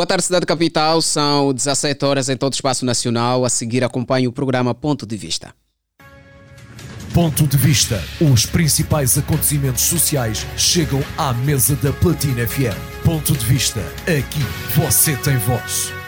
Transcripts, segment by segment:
Boa tarde, Cidade Capital. São 17 horas em todo o espaço nacional. A seguir, acompanhe o programa Ponto de Vista. Ponto de Vista. Os principais acontecimentos sociais chegam à mesa da Platina FM. Ponto de Vista. Aqui você tem voz.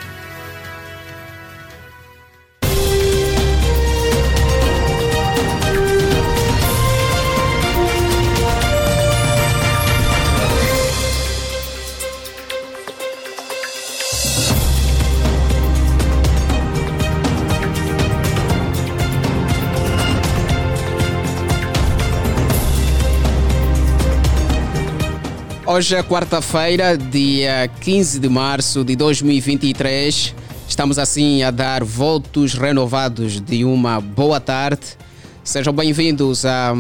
Hoje é quarta-feira, dia 15 de março de 2023. Estamos assim a dar votos renovados de uma boa tarde. Sejam bem-vindos ao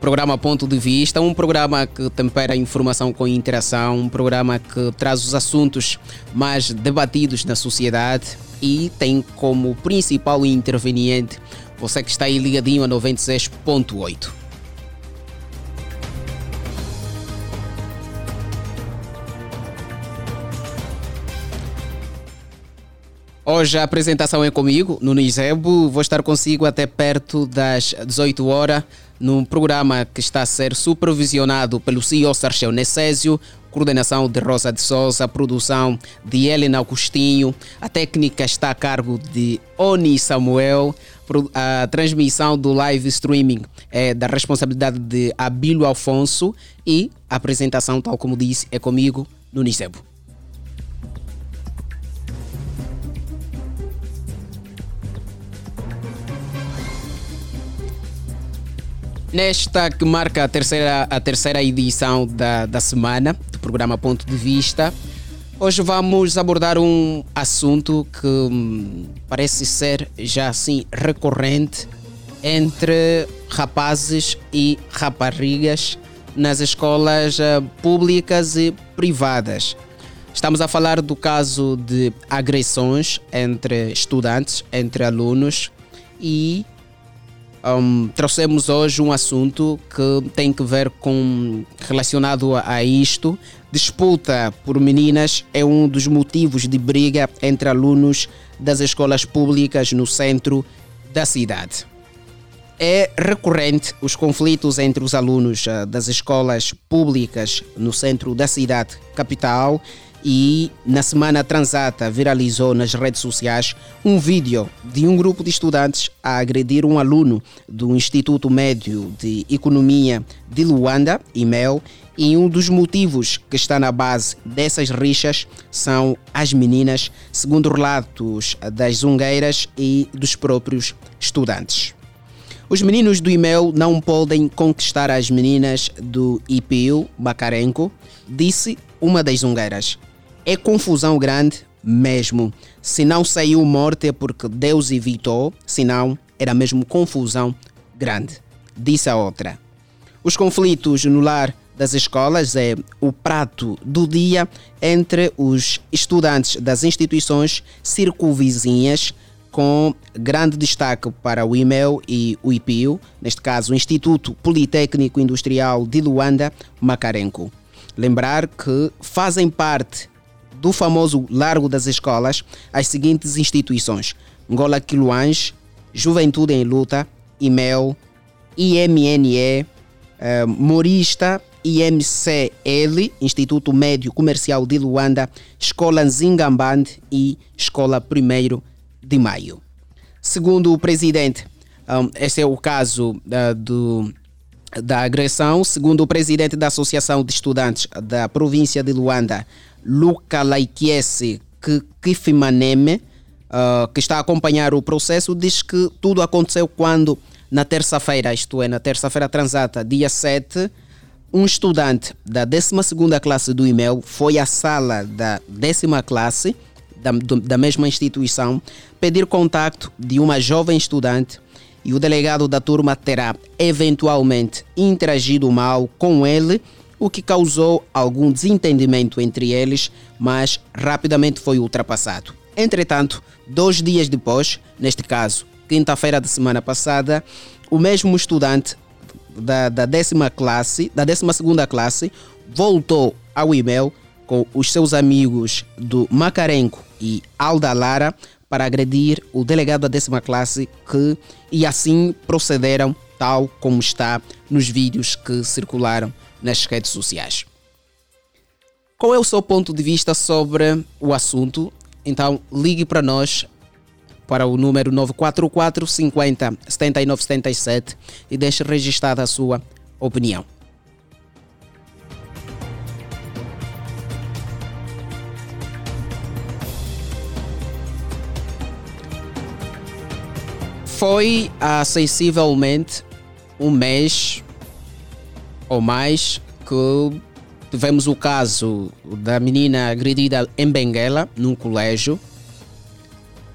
programa Ponto de Vista, um programa que tempera a informação com interação, um programa que traz os assuntos mais debatidos na sociedade e tem como principal interveniente você que está aí ligadinho a 96.8. Hoje a apresentação é comigo, no Nizebo. Vou estar consigo até perto das 18 horas, num programa que está a ser supervisionado pelo CEO Sarchel Necésio, coordenação de Rosa de Souza, produção de Helena Agostinho, a técnica está a cargo de Oni Samuel, a transmissão do live streaming é da responsabilidade de Abílio Alfonso e a apresentação, tal como disse, é comigo, no Nizebo. Nesta que marca a terceira, a terceira edição da, da semana do programa Ponto de Vista, hoje vamos abordar um assunto que hum, parece ser já assim recorrente entre rapazes e raparigas nas escolas uh, públicas e privadas. Estamos a falar do caso de agressões entre estudantes, entre alunos e um, trouxemos hoje um assunto que tem que ver com relacionado a isto. Disputa por meninas é um dos motivos de briga entre alunos das escolas públicas no centro da cidade. É recorrente os conflitos entre os alunos ah, das escolas públicas no centro da cidade capital e na semana transata viralizou nas redes sociais um vídeo de um grupo de estudantes a agredir um aluno do Instituto Médio de Economia de Luanda, IMEL, e um dos motivos que está na base dessas rixas são as meninas, segundo relatos das zungueiras e dos próprios estudantes. Os meninos do IMEL não podem conquistar as meninas do IPU Bacarenco, disse uma das zungueiras. É confusão grande mesmo. Se não saiu morte é porque Deus evitou, senão era mesmo confusão grande. Disse a outra. Os conflitos no lar das escolas é o prato do dia entre os estudantes das instituições circunvizinhas, com grande destaque para o IMEL e o IPIU, neste caso o Instituto Politécnico Industrial de Luanda, Macarenco. Lembrar que fazem parte do famoso Largo das Escolas as seguintes instituições: Ngola Quiluange, Juventude em Luta, IMEL, IMNE, eh, Morista, IMCL, Instituto Médio Comercial de Luanda, Escola Nzingamband e Escola 1 de Maio. Segundo o presidente, um, esse é o caso uh, do, da agressão. Segundo o presidente da Associação de Estudantes da província de Luanda, Luca Laikiese Kifimaneme, uh, que está a acompanhar o processo, diz que tudo aconteceu quando, na terça-feira, isto é, na terça-feira transata, dia 7, um estudante da 12 classe do IMEL foi à sala da décima classe da, da mesma instituição pedir contato de uma jovem estudante e o delegado da turma terá eventualmente interagido mal com ele o que causou algum desentendimento entre eles, mas rapidamente foi ultrapassado. Entretanto, dois dias depois, neste caso, quinta-feira da semana passada, o mesmo estudante da, da décima classe, da décima segunda classe, voltou ao e-mail com os seus amigos do Macarenco e Alda Lara para agredir o delegado da décima classe que e assim procederam tal como está nos vídeos que circularam nas redes sociais. Qual é o seu ponto de vista sobre o assunto? Então ligue para nós para o número 944 50 79 77 e deixe registrada a sua opinião. Foi há sensivelmente um mês ou mais que tivemos o caso da menina agredida em Benguela, num colégio,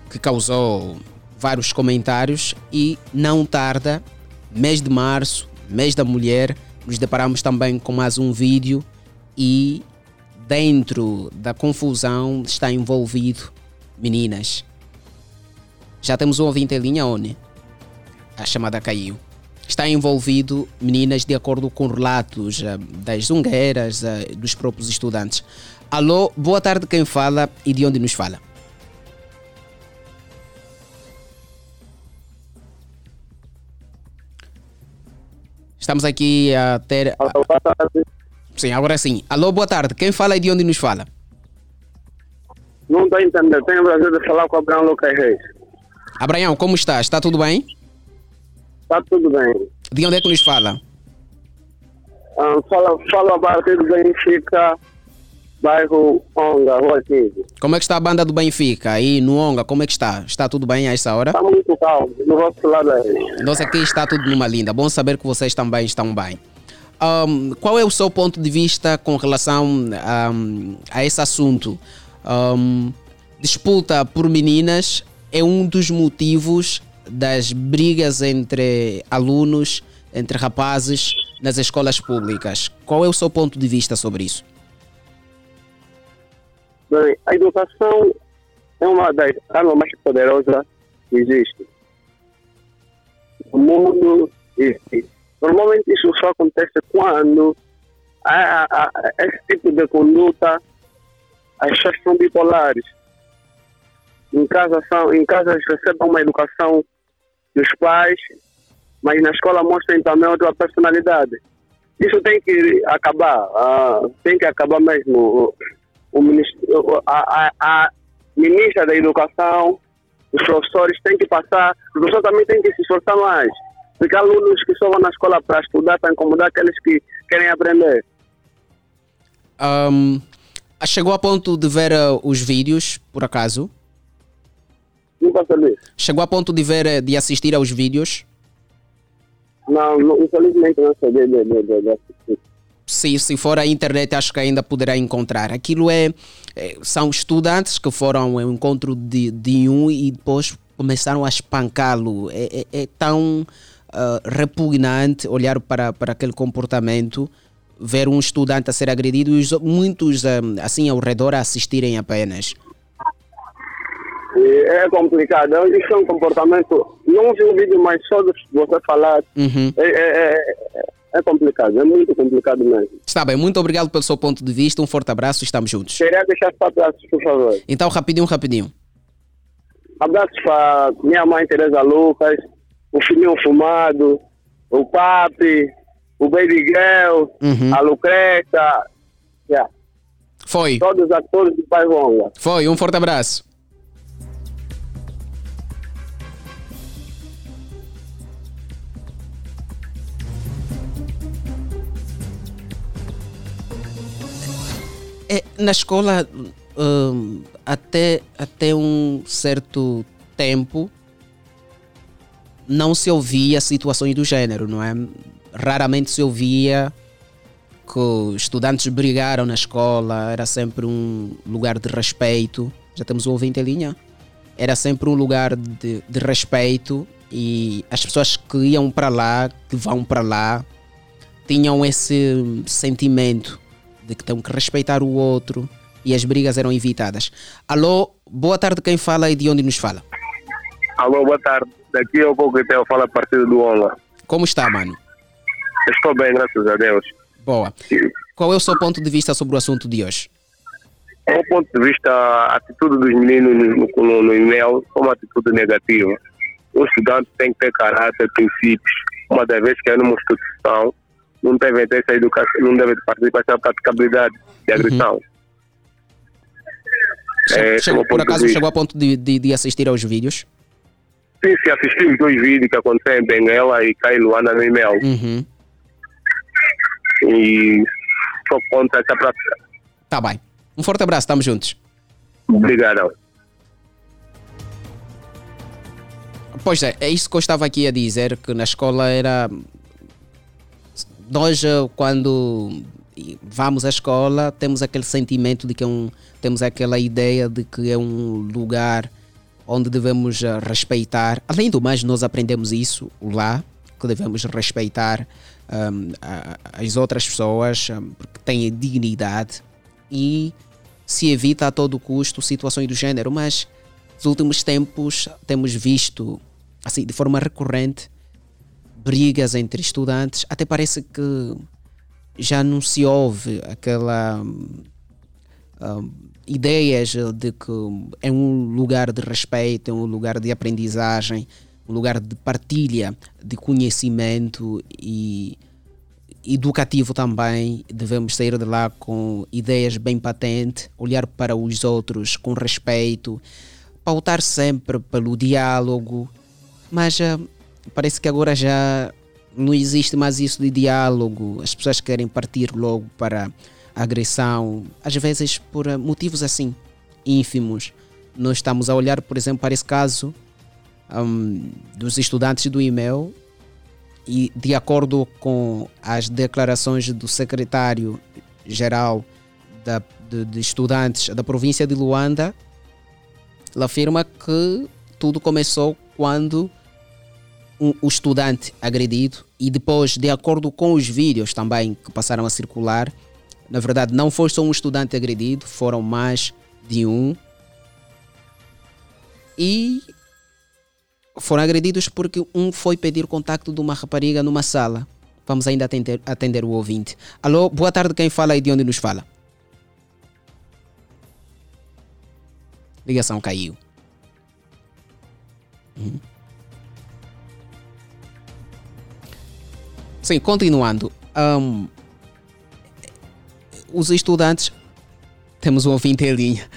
que causou vários comentários e não tarda, mês de março, mês da mulher, nos deparamos também com mais um vídeo e dentro da confusão está envolvido meninas já temos um ouvinte em linha, Oni. A chamada caiu. Está envolvido meninas de acordo com relatos uh, das zungueiras, uh, dos próprios estudantes. Alô, boa tarde, quem fala e de onde nos fala? Estamos aqui a ter. Alô, boa tarde. Sim, agora sim. Alô, boa tarde. Quem fala e de onde nos fala? Não estou entendendo. Tenho o prazer de falar com o Abraão Lucas Reis. Abraão, como está? Está tudo bem? Está tudo bem. De onde é que nos fala? Ah, fala, fala a partir do Benfica, bairro Onga, Rua 15. Como é que está a banda do Benfica? Aí no Onga, como é que está? Está tudo bem a essa hora? Está muito calmo, do vosso lado aí. Nós aqui está tudo numa linda. Bom saber que vocês também estão bem. Um, qual é o seu ponto de vista com relação um, a esse assunto? Um, disputa por meninas é um dos motivos das brigas entre alunos, entre rapazes nas escolas públicas. Qual é o seu ponto de vista sobre isso? Bem, a educação é uma das armas mais poderosas que existe. No mundo existe. Normalmente isso só acontece quando há, há, há esse tipo de conduta, as pessoas são bipolares em casa são em casa recebem uma educação dos pais, mas na escola mostram também outra personalidade. Isso tem que acabar, uh, tem que acabar mesmo. O, o a, a, a, ministra da Educação, os professores têm que passar, os professores também têm que se esforçar mais, porque alunos que só vão na escola para estudar, para incomodar aqueles que querem aprender. Um, chegou a ponto de ver uh, os vídeos, por acaso? Nunca sabia. Chegou a ponto de ver, eh, de assistir aos vídeos? Não, não infelizmente não sabia de, de, de, de assistir. Se, se for à internet, acho que ainda poderá encontrar. Aquilo é, é são estudantes que foram ao encontro de, de um e depois começaram a espancá-lo. É, é, é, tão uh, repugnante olhar para, para aquele comportamento, ver um estudante a ser agredido e muitos uh, assim ao redor a assistirem apenas é complicado. Isso é um comportamento. Não vi o vídeo, mas só de você falar. Uhum. É, é, é, é, complicado, é muito complicado mesmo. Está bem, muito obrigado pelo seu ponto de vista. Um forte abraço, estamos juntos. Queria deixar para abraços, por favor. Então, rapidinho, rapidinho. Abraços para minha mãe Teresa Lucas, o filhinho fumado, o papi, o baby girl, uhum. a Lucreta. Yeah. Foi. Todos os atores do Pai Vonga. Foi, um forte abraço. É, na escola, um, até, até um certo tempo, não se ouvia situações do gênero, não é? Raramente se ouvia que estudantes brigaram na escola, era sempre um lugar de respeito. Já temos um ouvinte em linha? Era sempre um lugar de, de respeito e as pessoas que iam para lá, que vão para lá, tinham esse sentimento de que têm que respeitar o outro e as brigas eram evitadas. Alô, boa tarde, quem fala e de onde nos fala? Alô, boa tarde. Daqui a pouco eu falo a partir do Onla. Como está, mano? Estou bem, graças a Deus. Boa. Qual é o seu ponto de vista sobre o assunto de hoje? do meu ponto de vista, a atitude dos meninos no, no, no e-mail é uma atitude negativa. O estudante tem que ter caráter, princípios. Uma das vezes que é numa instituição, não deve ter essa educação, não deve participar dessa praticabilidade de agressão. Uhum. É, chegou, por acaso chegou a ponto de, de, de, assistir aos vídeos? Sim, se assistimos dois vídeos que aconteceram em Benguela e Cai Luana no e-mail. Uhum. E só contra essa prática. Tá bem. Um forte abraço, estamos juntos. Obrigado. Pois é, é isso que eu estava aqui a dizer, que na escola era. Nós, quando vamos à escola, temos aquele sentimento de que é um. Temos aquela ideia de que é um lugar onde devemos eh, respeitar. Além do mais, nós aprendemos isso lá, que devemos respeitar um, as outras pessoas, um, porque têm dignidade e se evita a todo custo situações do gênero, mas nos últimos tempos temos visto, assim, de forma recorrente, brigas entre estudantes. Até parece que já não se ouve aquela um, ideias de que é um lugar de respeito, é um lugar de aprendizagem, um lugar de partilha de conhecimento e educativo também, devemos sair de lá com ideias bem patentes, olhar para os outros com respeito, pautar sempre pelo diálogo, mas uh, parece que agora já não existe mais isso de diálogo, as pessoas querem partir logo para a agressão, às vezes por motivos assim, ínfimos. Nós estamos a olhar, por exemplo, para esse caso um, dos estudantes do e-mail e de acordo com as declarações do secretário-geral de, de, estudantes da província de Luanda, ele afirma que tudo começou quando um, o estudante agredido e depois, de acordo com os vídeos também que passaram a circular, na verdade não foi só um estudante agredido, foram mais de um. E foram agredidos porque um foi pedir contacto de uma rapariga numa sala. Vamos ainda atender, atender o ouvinte. Alô, boa tarde, quem fala e de onde nos fala? Ligação caiu. Sim, continuando. Um, os estudantes. Temos um ouvinte em linha.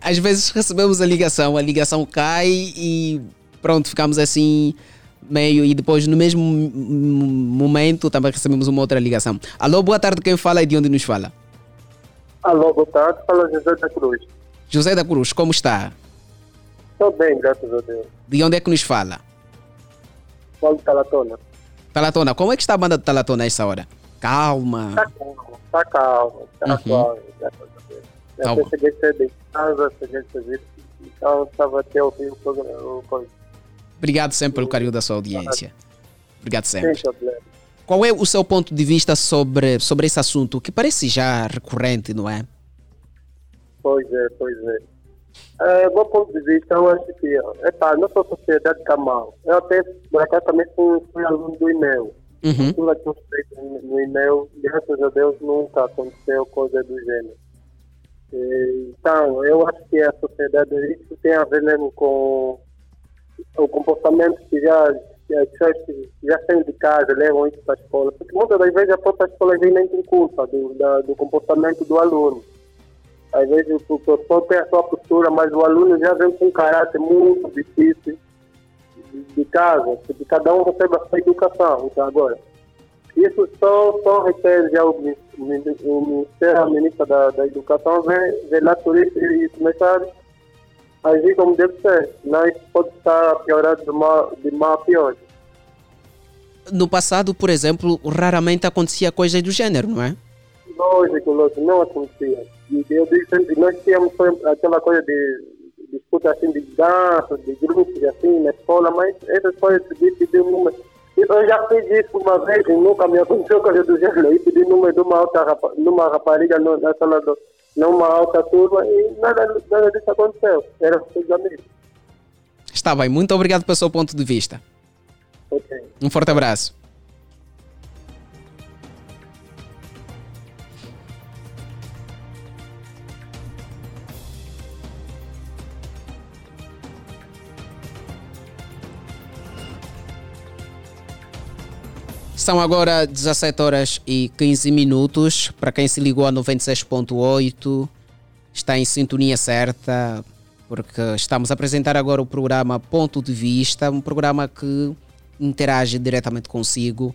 Às vezes recebemos a ligação, a ligação cai e pronto, ficamos assim meio e depois no mesmo momento também recebemos uma outra ligação. Alô, boa tarde, quem fala e de onde nos fala? Alô, boa tarde, fala José da Cruz. José da Cruz, como está? Estou bem, graças a Deus. De onde é que nos fala? Falo de Talatona. Talatona, como é que está a banda de Talatona a essa hora? Calma. Está calma, está calma, está uhum. suave, tá cheguei cedo em casa, cheguei cedo, então estava até ouvir o programa. Obrigado sempre pelo carinho da sua audiência. Obrigado sempre. Qual é o seu ponto de vista sobre, sobre esse assunto que parece já recorrente, não é? Pois é, pois é. É meu ponto de vista, eu acho que, epá, nossa sociedade está mal. Eu até, por acaso, também fui, fui aluno do e-mail. Uhum. Tudo aquilo feito no e-mail, graças a Deus, nunca aconteceu coisa do gênero. Então, eu acho que a sociedade, isso tem a ver mesmo com o comportamento que já as pessoas que já saem de casa levam isso para a escola, porque muitas das vezes a própria escola nem tem culpa do, da, do comportamento do aluno. Às vezes o professor tem a sua postura, mas o aluno já vem com um caráter muito difícil de, de casa, porque cada um recebe a sua educação. Então, agora, isso só, só requer já o, Ministério, a ministra da, da Educação, ver, velar por isso e começar agir como deve ser. Não isso pode estar piorando de mal, de mal a pior. No passado, por exemplo, raramente acontecia coisas do gênero, não é? Lógico, lógico, não acontecia. E eu digo sempre, nós tínhamos aquela coisa de disputa assim de dança, de grupos assim na escola, mas essas coisas de pedir número. Eu já fiz isso uma vez e nunca me aconteceu coisa do gênero. E pedi número de uma outra numa rapariga na sala do, numa alta turma e nada, nada disso aconteceu. Era seus amigos. Está bem, muito obrigado pelo seu ponto de vista. Okay. Um forte abraço. São agora 17 horas e 15 minutos. Para quem se ligou a 96.8, está em sintonia certa, porque estamos a apresentar agora o programa Ponto de Vista, um programa que interage diretamente consigo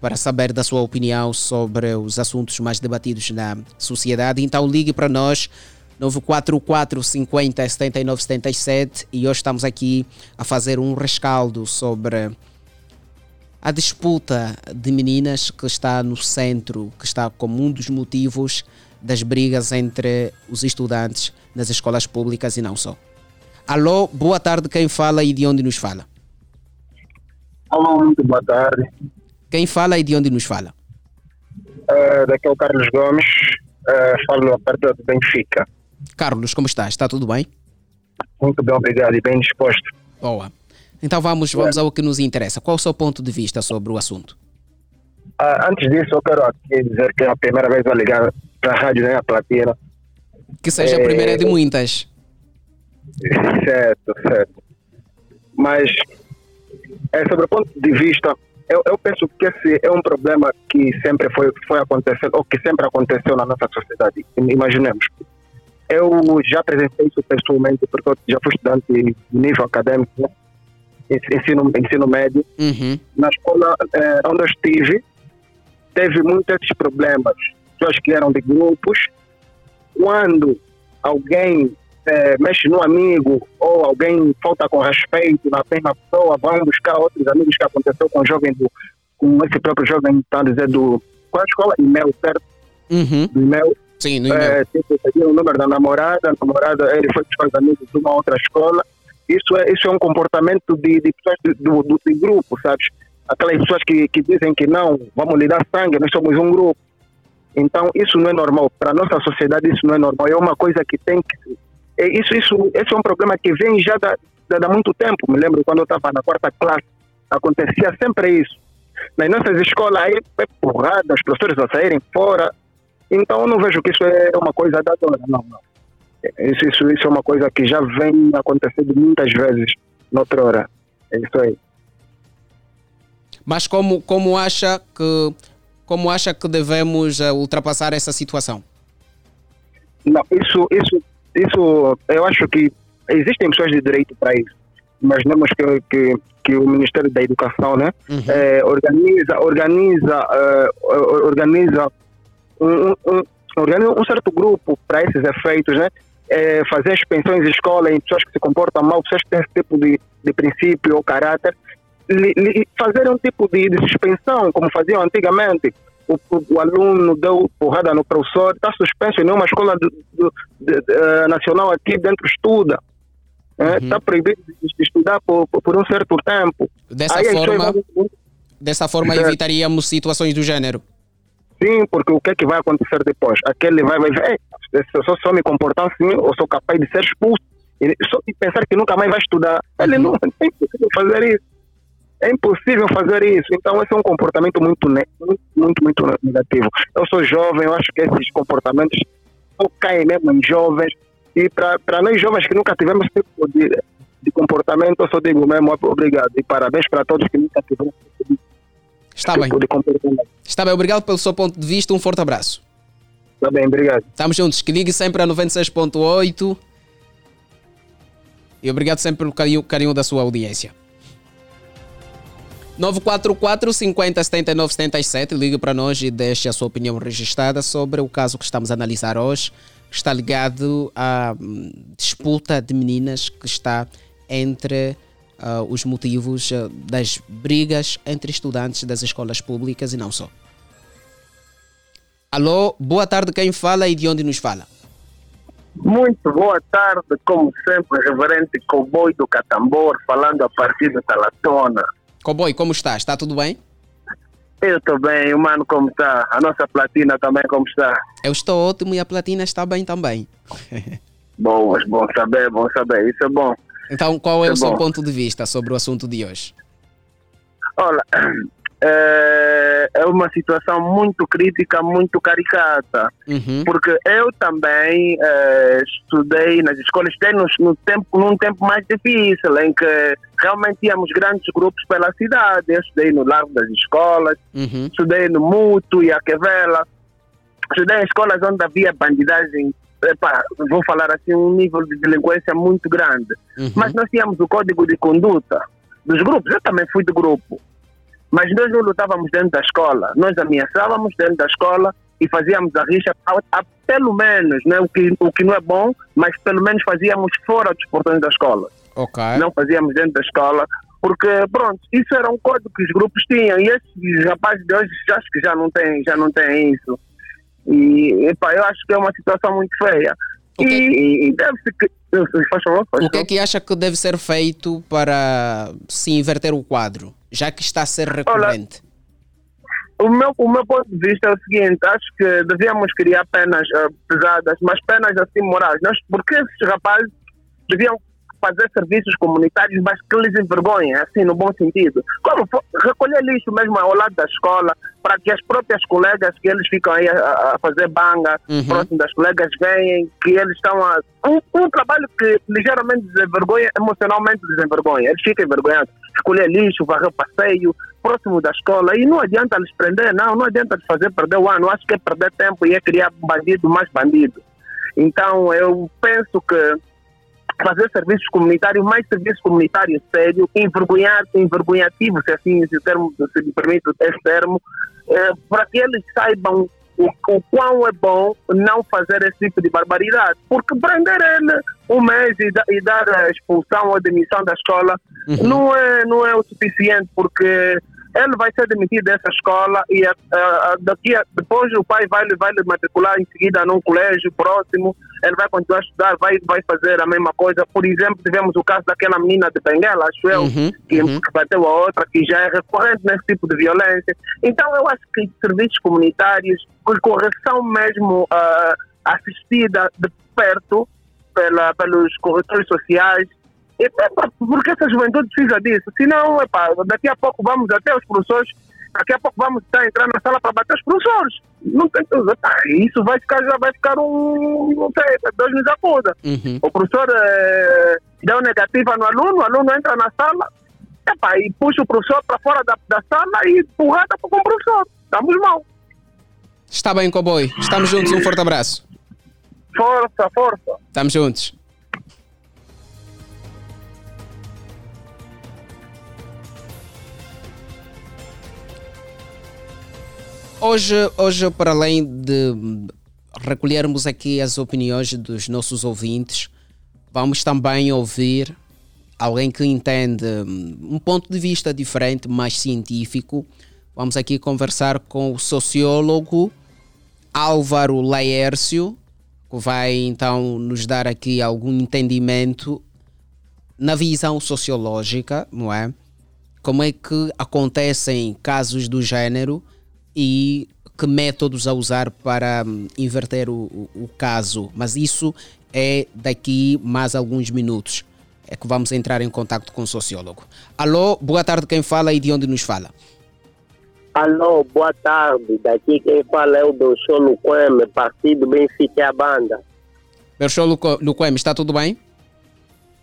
para saber da sua opinião sobre os assuntos mais debatidos na sociedade. Então ligue para nós 944 50 79 77 e hoje estamos aqui a fazer um rescaldo sobre a disputa de meninas que está no centro, que está como um dos motivos das brigas entre os estudantes nas escolas públicas e não só. Alô, boa tarde, quem fala e de onde nos fala? Alô, muito boa tarde. Quem fala e de onde nos fala? Uh, daqui é o Carlos Gomes, uh, falo a partir do Benfica. Carlos, como estás? Está tudo bem? Muito bem, obrigado e bem disposto. Boa. Então vamos, vamos ao que nos interessa. Qual o seu ponto de vista sobre o assunto? Uh, antes disso, eu quero aqui dizer que é a primeira vez a ligar para a rádio, né, a platina. Que seja é... a primeira de muitas. Certo, certo. Mas é, sobre o ponto de vista, eu, eu, penso que esse é um problema que sempre foi, foi acontecendo, ou que sempre aconteceu na nossa sociedade. Imaginemos. Eu já apresentei isso pessoalmente, porque eu já fui estudante de nível acadêmico, né? Ensino, ensino médio. Uhum. Na escola eh, onde eu estive, teve muitos problemas. Pessoas que eram de grupos. Quando alguém é, mexe no amigo ou alguém falta com respeito na mesma pessoa, vão buscar outros amigos que aconteceu com o jovem, do, com esse próprio jovem, está a dizer, do. Qual é a escola? E-mail, certo? Uhum. Do e-mail. Sim, no e-mail. É, o número da namorada, a namorada, ele foi buscar os amigos de uma outra escola. Isso é, isso é um comportamento de, de pessoas do, do, grupo, sabes? Aquelas pessoas que, que dizem que não, vamos lhe dar sangue, nós somos um grupo. Então, isso não é normal. Para a nossa sociedade, isso não é normal. É uma coisa que tem que é, isso, isso, esse é um problema que vem já da, da, muito tempo. Me lembro quando eu estava na quarta classe, acontecia sempre isso. Nas nossas escolas aí é porrada, os professores a saírem fora. Então eu não vejo que isso é uma coisa da dona, não, não. Isso, isso, isso é uma coisa que já vem acontecendo muitas vezes noutra hora. É isso aí. Mas como, como acha que como acha que devemos uh, ultrapassar essa situação? Não, isso, isso isso, eu acho que existem pessoas de direito para isso. Imaginemos que, que, que o Ministério da Educação né, uhum. é, organiza, organiza, uh, organiza, um, um, organiza um certo grupo para esses efeitos, né? É, fazer inspeções em escola em pessoas que se comportam mal, pessoas que têm esse tipo de, de princípio ou caráter, li, li, fazer um tipo de, de suspensão, como faziam antigamente o, o, aluno deu porrada no professor, está suspenso em nenhuma escola do, do, de, de, uh, nacional aqui dentro estuda. Está é, uhum. Tá proibido de estudar por, por, um certo tempo. Dessa Aí, forma, dessa forma evitaríamos situações do gênero. Sim, porque o que é que vai acontecer depois? Aquele vai, vai ver, se eu só me comportar assim, eu sou capaz de ser expulso. E só pensar que nunca mais vai estudar. Ele uhum. não tem que fazer isso. É impossível fazer isso. Então, esse é um comportamento muito, muito, muito, muito negativo. Eu sou jovem, eu acho que esses comportamentos só caem mesmo em jovens. E para nós jovens que nunca tivemos esse tipo de, de comportamento, eu só digo mesmo obrigado. E parabéns para todos que nunca tiveram Está bem. Está bem, obrigado pelo seu ponto de vista. Um forte abraço. Está bem, obrigado. Estamos juntos. Que ligue sempre a 96.8. E obrigado sempre pelo carinho, carinho da sua audiência. 944 50 79 77. Ligue para nós e deixe a sua opinião registrada sobre o caso que estamos a analisar hoje. Está ligado à hum, disputa de meninas que está entre uh, os motivos uh, das brigas entre estudantes das escolas públicas e não só. Alô, boa tarde, quem fala e de onde nos fala? Muito boa tarde, como sempre, reverente Cowboy do Catambor, falando a partir de Talatona. Cowboy, como está? Está tudo bem? Eu estou bem, o mano como está? A nossa platina também como está? Eu estou ótimo e a platina está bem também. bom, bom saber, bom saber, isso é bom. Então, qual é, é o bom. seu ponto de vista sobre o assunto de hoje? Olha, é, é uma situação muito crítica, muito caricata. Uhum. Porque eu também é, estudei nas escolas, estudei no, tempo, num tempo mais difícil, em que realmente tínhamos grandes grupos pela cidade. Eu estudei no Largo das Escolas, Uhum. estudei no Mútuo e Aquevela, estudei em escolas onde havia bandidagem, epá, vou falar assim, um nível de delinquência muito grande. Uhum. Mas nós tínhamos o código de conduta dos grupos, eu também fui do grupo. Mas nós não lutávamos dentro da escola, nós ameaçávamos dentro da escola e fazíamos a rixa, a, a- pelo menos, né, o, que, o que não é bom, mas pelo menos fazíamos fora dos portões da escola Ok. não fazíamos dentro da escola, porque, pronto, isso era um código que os grupos tinham, e esses rapazes de hoje acho que já não têm, já não têm isso. E, epá, eu acho que é uma situação muito feia. O que- E, e deve-se que... Faz favor, faz O que é que acha que deve ser feito para se inverter o quadro, já que está a ser recorrente? O meu, o meu ponto de vista é o seguinte, acho que devíamos criar penas eh, pesadas, mas penas assim morais. Nós, porque esses rapazes deviam fazer serviços comunitários, mas que lhes envergonhem, assim, no bom sentido. Como recolher lixo mesmo ao lado da escola, para que as próprias colegas que eles ficam aí a, a fazer banga, Uhum. próximo das colegas, veem que eles estão a... Um, um trabalho que ligeiramente desenvergonha, emocionalmente desenvergonha. Eles ficam envergonhados. Recolher lixo, varrer o passeio, próximo da escola, e não adianta lhes prender, não, não adianta lhes fazer perder o ano. Acho que é perder tempo e é criar bandido mais bandido. Então, eu penso que fazer serviços comunitários, mais serviços comunitários sério, envergonhar, envergonhativo, se assim se, o termo, se me permite esse termo, eh, para que eles saibam o, o quão é bom não fazer esse tipo de barbaridade. Porque prender ele um mês e, da- e dar a expulsão ou demissão da escola Uhum. não, é, não é o suficiente, porque ele vai ser demitido dessa escola e a- a- a- daqui a, depois o pai vai, vai lhe matricular em seguida num colégio próximo, ele vai continuar a estudar, vai, vai fazer a mesma coisa. Por exemplo, tivemos o caso daquela menina de Benguela, acho eu, Uhum, que, uhum. que bateu a outra, que já é recorrente nesse tipo de violência. Então, eu acho que serviços comunitários, com correção mesmo ah, assistida de perto pela, pelos corretores sociais, e, epá, porque essa juventude precisa disso. Senão, epá, daqui a pouco vamos até os professores, daqui a pouco vamos estar entrar na sala para bater os professores. Não tem, epá, isso vai ficar, já vai ficar um, não sei, Deus nos acuda. Uhum. O professor eh, deu negativa no aluno, o aluno entra na sala epá, e puxa o professor para fora da, da sala e porrada com o professor. Estamos mal. Está bem, cowboy. Estamos juntos. Um forte abraço. Força, força. Estamos juntos. Hoje, hoje, para além de recolhermos aqui as opiniões dos nossos ouvintes, vamos também ouvir alguém que entende hum, um ponto de vista diferente, mais científico. Vamos aqui conversar com o sociólogo Álvaro Laércio, que vai então nos dar aqui algum entendimento na visão sociológica, não é? Como é que acontecem casos do género e que métodos a usar para hum, inverter o, o- caso. Mas isso é daqui mais alguns minutos. É que vamos entrar em contato com o sociólogo. Alô, boa tarde, quem fala e de onde nos fala? Alô, boa tarde. Daqui quem fala é o Doutor Luqueme, partido Benfica a banda. Berchou Luquem, está tudo bem?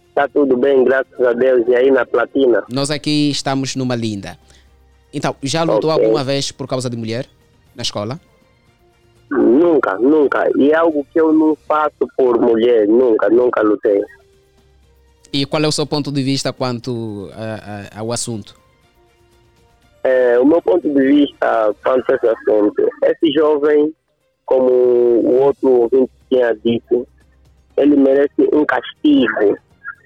Está tudo bem, graças a Deus. E aí na platina? Nós aqui estamos numa linda. Então, já lutou Ok. alguma vez por causa de mulher na escola? Nunca, nunca. E é algo que eu não faço por mulher. Nunca, nunca lutei. E qual é o seu ponto de vista quanto a- a- ao assunto? É, o meu ponto de vista quanto a esse assunto, esse jovem, como o outro ouvinte tinha dito, ele merece um castigo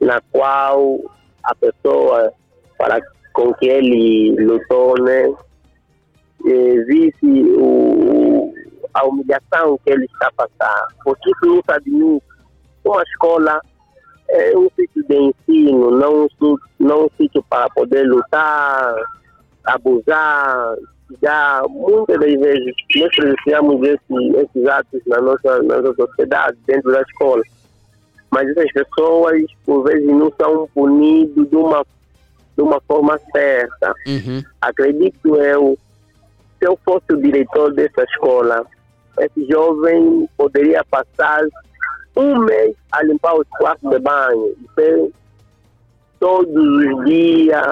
na qual a pessoa para com que ele lutou, né, eh, visse o, a humilhação que ele está a passar. Porque isso não admite. Uma escola é um sítio de ensino, não não um sítio para poder lutar, abusar, já muitas das vezes nós presenciamos esse, esses atos na nossa, na nossa sociedade, dentro da escola. Mas essas pessoas, por vezes, não são punidas de uma de uma forma certa. Uhum. Acredito eu, se eu fosse o diretor dessa escola, esse jovem poderia passar um mês a limpar os quartos de banho. E todos os dias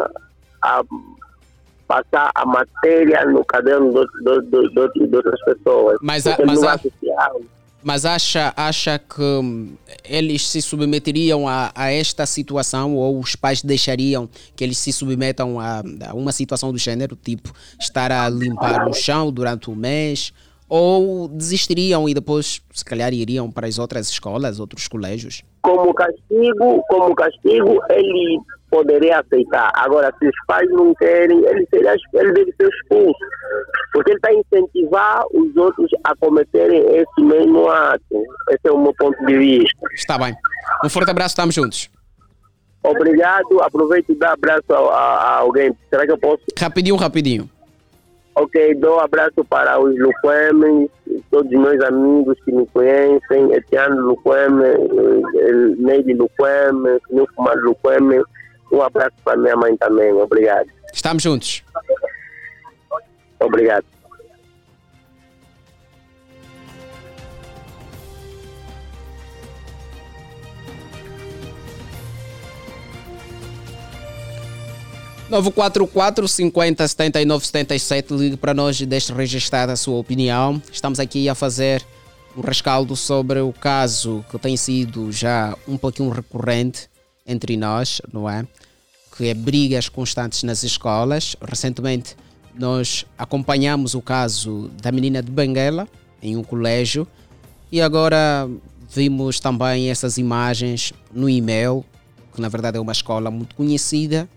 a passar a matéria no caderno de, outras pessoas. Mas, a, mas, a, mas acha, acha que hum, eles se submeteriam a, a, esta situação ou os pais deixariam que eles se submetam a, a uma situação do gênero, tipo estar a limpar o chão durante o mês? Ou desistiriam e depois, se calhar, iriam para as outras escolas, outros colégios? Como castigo, como castigo, ele poderia aceitar. Agora, se os pais não querem, ele, seria, ele deve ser expulso. Porque ele está a incentivar os outros a cometerem esse mesmo ato. Esse é o meu ponto de vista. Está bem. Um forte abraço, estamos juntos. Obrigado. Aproveito e dar abraço a, a, alguém. Será que eu posso? Rapidinho, rapidinho. Ok, dou um abraço para os Luquemes, todos os meus amigos que me conhecem, Etiano Luqueme, Neide Luqueme, Senhor Fumar Luqueme. Um abraço para minha mãe também, obrigado. Estamos juntos. Obrigado. Novo 44 50 79 77 ligue para nós e deixe registrada a sua opinião. Estamos aqui a fazer um rescaldo sobre o caso que tem sido já um pouquinho recorrente entre nós, não é? Que é brigas constantes nas escolas. Recentemente nós acompanhamos o caso da menina de Benguela em um colégio e agora vimos também essas imagens no e-mail, que na verdade é uma escola muito conhecida,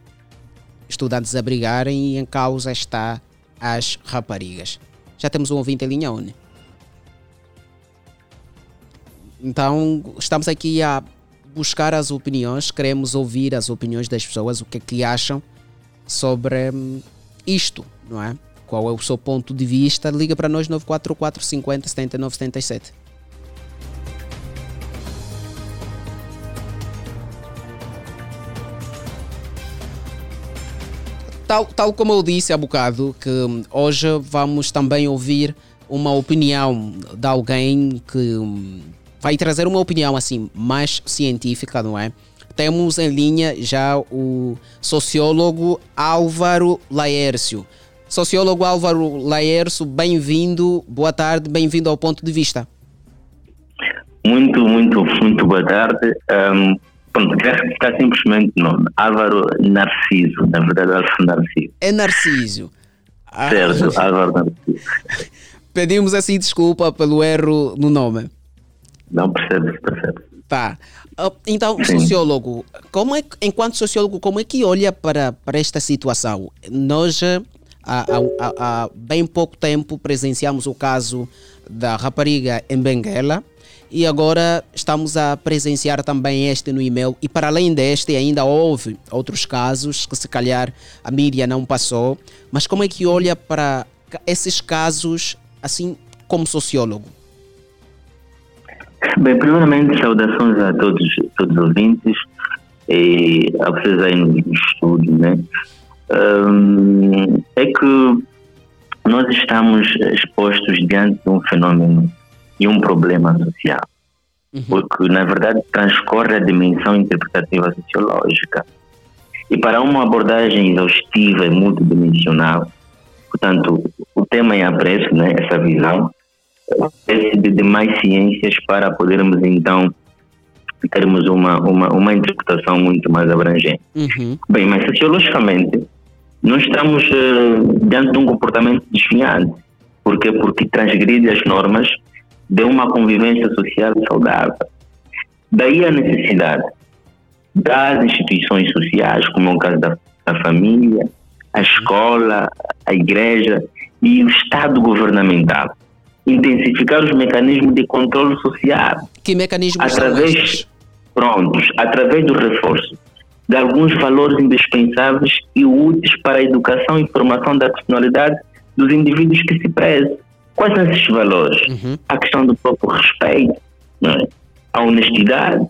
estudantes a brigarem e em causa está as raparigas. Já temos um ouvinte em linha, Une. Então, estamos aqui a buscar as opiniões, queremos ouvir as opiniões das pessoas, o que é que acham sobre hum, isto, não é? Qual é o seu ponto de vista? Liga para nós 944 50 79 77. Tal, tal como eu disse há bocado, que hum, hoje vamos também ouvir uma opinião de alguém que hum, vai trazer uma opinião assim mais científica, não é? Temos em linha já o sociólogo Álvaro Laércio. Sociólogo Álvaro Laércio, bem-vindo, boa tarde, bem-vindo ao ponto de vista. Muito, muito, muito boa tarde. Um, pronto, está simplesmente nome, Álvaro Narciso, na verdade Álvaro Narciso. É Narciso. Certo, ah, Álvaro Narciso. Pedimos assim desculpa pelo erro no nome. Não percebe, percebe. Tá. Ah, então, Sim. sociólogo, como é, enquanto sociólogo, como é que olha para, para esta situação? Nós, há, há, há bem pouco tempo, presenciamos o caso da rapariga em Benguela e agora estamos a presenciar também este no e-mail. E para além deste, ainda houve outros casos que se calhar a mídia não passou. Mas como é que olha para esses casos, assim, como sociólogo? Bem, primeiramente, saudações a todos, todos os ouvintes e a vocês aí no estúdio, né? Um, é que nós estamos expostos diante de um fenômeno e um problema social, uhum. porque na verdade transcorre a dimensão interpretativa sociológica. E para uma abordagem exaustiva e multidimensional, portanto, o tema é apreço, né, essa visão, de, de mais ciências para podermos então termos uma, uma, uma interpretação muito mais abrangente. Uhum. Bem, mas sociologicamente, nós estamos uh, diante de um comportamento desviante. Por quê? Porque transgride as normas de uma convivência social saudável. Daí a necessidade das instituições sociais, como é o caso da, da família, a escola, a igreja e o Estado governamental, intensificar os mecanismos de controle social. Que mecanismos através, prontos, através do reforço de alguns valores indispensáveis e úteis para a educação e formação da personalidade dos indivíduos que se prezam. Quais são esses valores? Uhum. A questão do próprio respeito, é? a honestidade,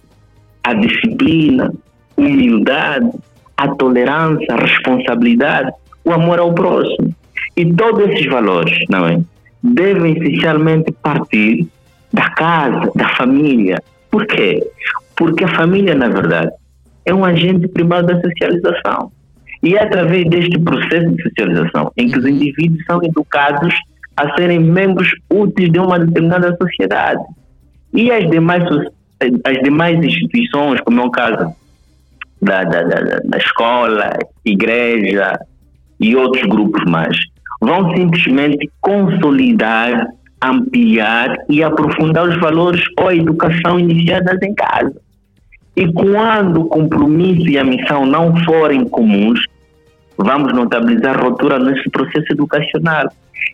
a disciplina, humildade, a tolerância, a responsabilidade, o amor ao próximo. E todos esses valores, não é? Devem essencialmente partir da casa, da família. Por quê? Porque a família, na verdade, é um agente primário da socialização. E é através deste processo de socialização em que os indivíduos são educados a serem membros úteis de uma determinada sociedade. E as demais, as demais instituições, como é o caso da, da, da, da escola, igreja e outros grupos mais, vão simplesmente consolidar, ampliar e aprofundar os valores ou a educação iniciadas em casa. E quando o compromisso e a missão não forem comuns, vamos notabilizar ruptura nesse processo educacional.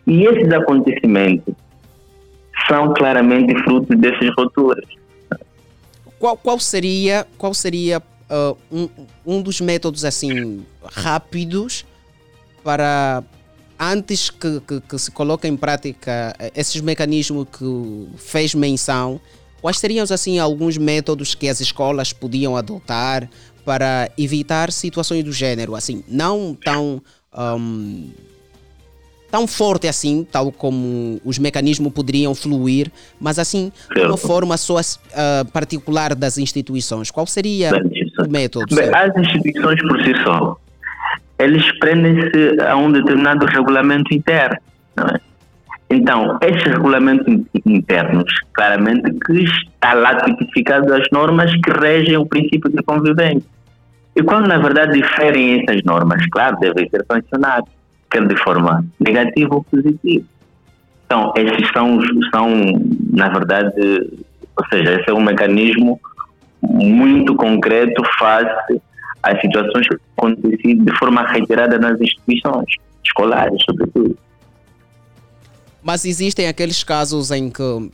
E esses acontecimentos são claramente frutos dessas rupturas. Qual, qual seria, qual seria uh, um, um dos métodos assim rápidos para antes que, que, que, se coloque em prática esses mecanismos que fez menção, quais seriam assim alguns métodos que as escolas podiam adotar para evitar situações do gênero, assim, não tão um, tão forte assim, tal como os mecanismos poderiam fluir, mas assim, de uma forma só uh, particular das instituições. Qual seria o método? Bem, as instituições por si só, eles prendem-se a um determinado regulamento interno, é? Então, estes regulamentos internos, claramente que está lá tipificado as normas que regem o princípio de convivência. E quando na verdade diferem essas normas, claro, devem ser sancionados, quer de forma negativa ou positiva. Então, esses são, são na verdade, ou seja, esse é um mecanismo muito concreto face às situações que acontecem de forma reiterada nas instituições escolares, sobretudo. Mas existem aqueles casos em que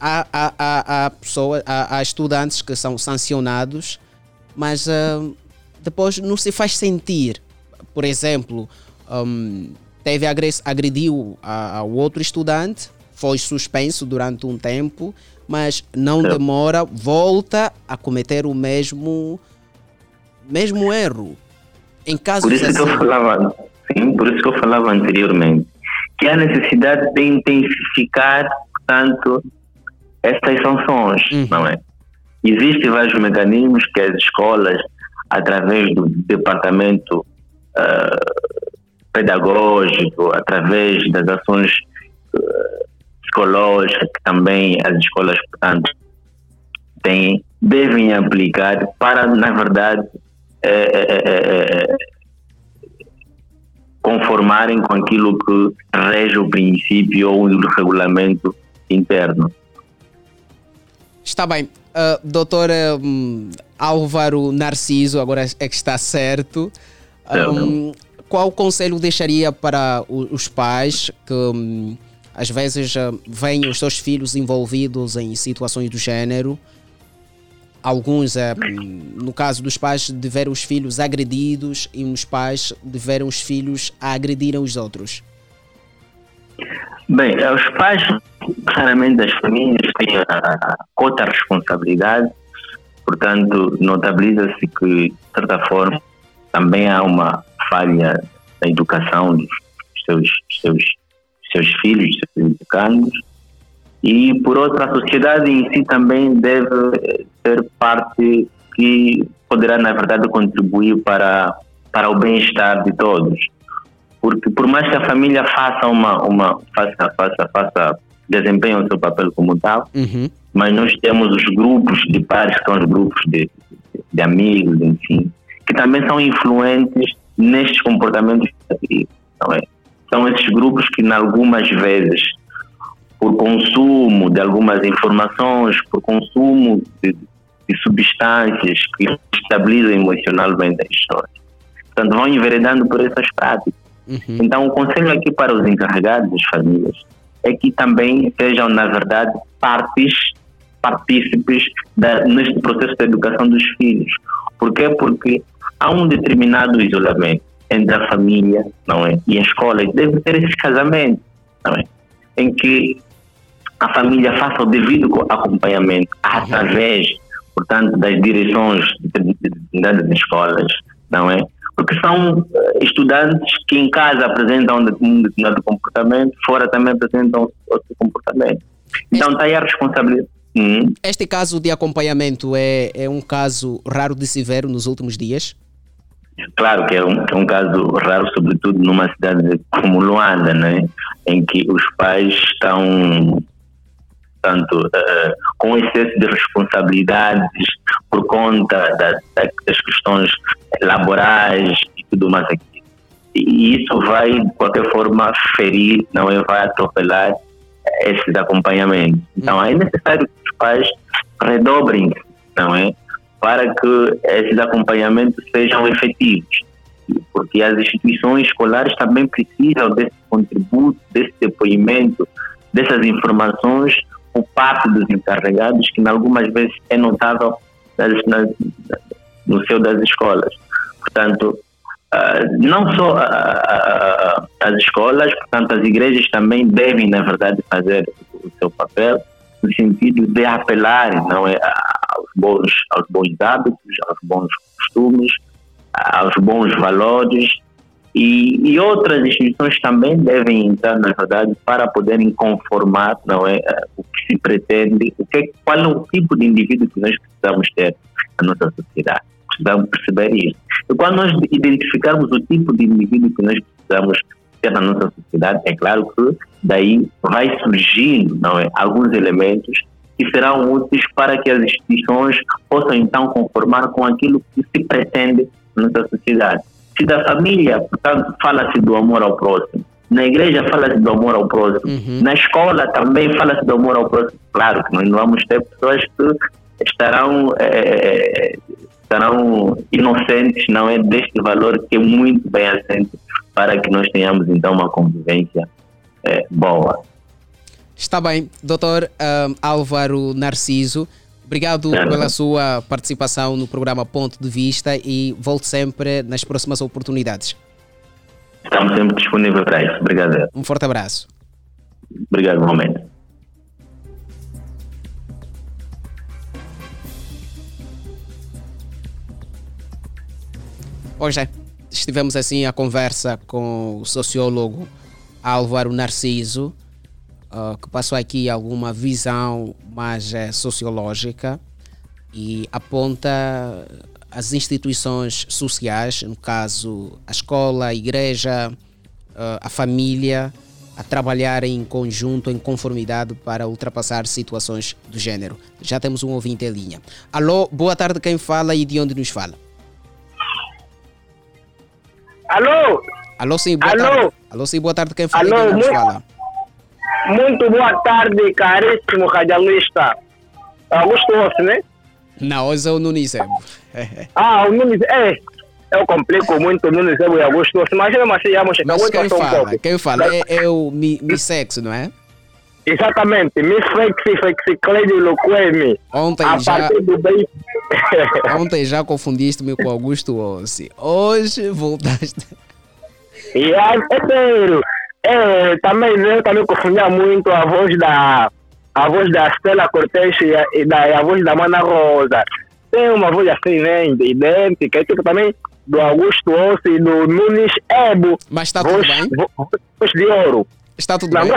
há, há, há, há, pessoas, há, há estudantes que são sancionados, mas uh, depois não se faz sentir. Por exemplo, um, teve agrediu ao outro estudante, foi suspenso durante um tempo, mas não demora, volta a cometer o mesmo, mesmo erro. Em casos por isso assim, que eu falava, sim, por isso que eu falava anteriormente que há necessidade de intensificar, portanto, estas sanções, uhum. não é? Existem vários mecanismos que as escolas, através do departamento uh, pedagógico, através das ações uh, psicológicas que também as escolas, portanto, têm, devem aplicar para, na verdade, conformarem com aquilo que rege o princípio ou o regulamento interno. Está bem. Uh, doutor um, Álvaro Narciso, agora é que está certo. Um, qual conselho deixaria para os pais que um, às vezes uh, veem os seus filhos envolvidos em situações do gênero? Alguns, é, no caso dos pais, de ver os filhos agredidos e os pais de ver os filhos a agredirem os outros? Bem, os pais, claramente, das famílias têm a cota responsabilidade, portanto, notabiliza-se que, de certa forma, também há uma falha na educação dos seus, seus, seus filhos, seus educandos, e por outra a sociedade em si também deve ser parte que poderá na verdade contribuir para para o bem-estar de todos porque por mais que a família faça uma uma faça faça faça desempenhe o seu papel como tal uhum. mas nós temos os grupos de pares que são os grupos de, de amigos enfim que também são influentes nestes comportamentos não é? são esses grupos que em algumas vezes por consumo de algumas informações, por consumo de, de substâncias que estabilizam emocionalmente a história. Portanto, vão enveredando por essas práticas. Uhum. Então, o conselho aqui para os encarregados das famílias é que também sejam, na verdade, partes, partícipes da, neste processo de educação dos filhos. Por quê? Porque há um determinado isolamento entre a família não é, e a escola. E deve ter esse casamento, não é? em que a família faça o devido acompanhamento através, portanto, das direções de determinadas escolas, não é? Porque são eh, estudantes que em casa apresentam um determinado comportamento, fora também apresentam outro comportamento. Então está aí a responsabilidade. Hum. Este caso de acompanhamento é, é um caso raro de se ver nos últimos dias? Claro que é um, é um caso raro, sobretudo numa cidade como Luanda, né? em que os pais estão tanto uh, com excesso de responsabilidades por conta da, da, das questões laborais e tudo mais aqui. E isso vai, de qualquer forma, ferir, não é? Vai atropelar esses acompanhamentos. Então, é necessário que os pais redobrem, não é? Para que esses acompanhamentos sejam efetivos. Porque as instituições escolares também precisam desse contributo, desse depoimento, dessas informações por parte dos encarregados, que algumas vezes é notável nas, nas, no seu das escolas. Portanto, uh, não só uh, uh, as escolas, portanto, as igrejas também devem, na verdade, fazer o seu papel no sentido de apelar não é, aos, bons, aos bons hábitos, aos bons costumes, aos bons valores e, e, outras instituições também devem entrar, na verdade, para poderem conformar não é, o que se pretende, o que, qual é o tipo de indivíduo que nós precisamos ter na nossa sociedade. Precisamos perceber isso. E quando nós identificarmos o tipo de indivíduo que nós precisamos ter na nossa sociedade, é claro que daí vai surgindo não é, alguns elementos que serão úteis para que as instituições possam então conformar com aquilo que se pretende na nossa sociedade. Se da família, portanto, fala-se do amor ao próximo. Na igreja fala-se do amor ao próximo. Uhum. Na escola também fala-se do amor ao próximo. Claro que nós não vamos ter pessoas que estarão, é, estarão inocentes, não é? Deste valor que é muito bem assente para que nós tenhamos então uma convivência é, boa. Está bem, doutor um, Álvaro Narciso. Obrigado pela sua participação no programa Ponto de Vista e volte sempre nas próximas oportunidades. Estamos sempre disponíveis para isso. Obrigado. Um forte abraço. Obrigado, igualmente. Hoje estivemos assim a conversa com o sociólogo Álvaro Narciso uh, que passou aqui alguma visão mais uh, sociológica e aponta as instituições sociais, no caso a escola, a igreja, uh, a família, a trabalhar em conjunto, em conformidade para ultrapassar situações do género. Já temos um ouvinte em linha. Alô, boa tarde, quem fala e de onde nos fala? Alô? Alô, sim, boa Alô? tarde. Alô, sim, boa tarde, quem fala Alô, e de onde nos fala? Muito boa tarde, caríssimo radialista. Augusto Ossi, né? Não, hoje é o Nunes ah, o Nunes, é. Eu complico muito o Nunes e Augusto Ossi, mas vamos chegar muito quem fala, um. Quem fala é, é o mi, mi sexo, não é? Exatamente, mi flexi, flexi, Cleidio Luquemi. Ontem a já... Ontem já confundiste-me com Augusto Ossi. Hoje voltaste... E é, é sério. É, também eu também confundia muito a voz da a voz da Stella Cortez e, da, a voz da Mana Rosa. Tem uma voz assim, né, idêntica, tipo também do Augusto Ossi e do Nunes Ebo. Mas está tudo bem? Voz de ouro. Está tudo Não, bem?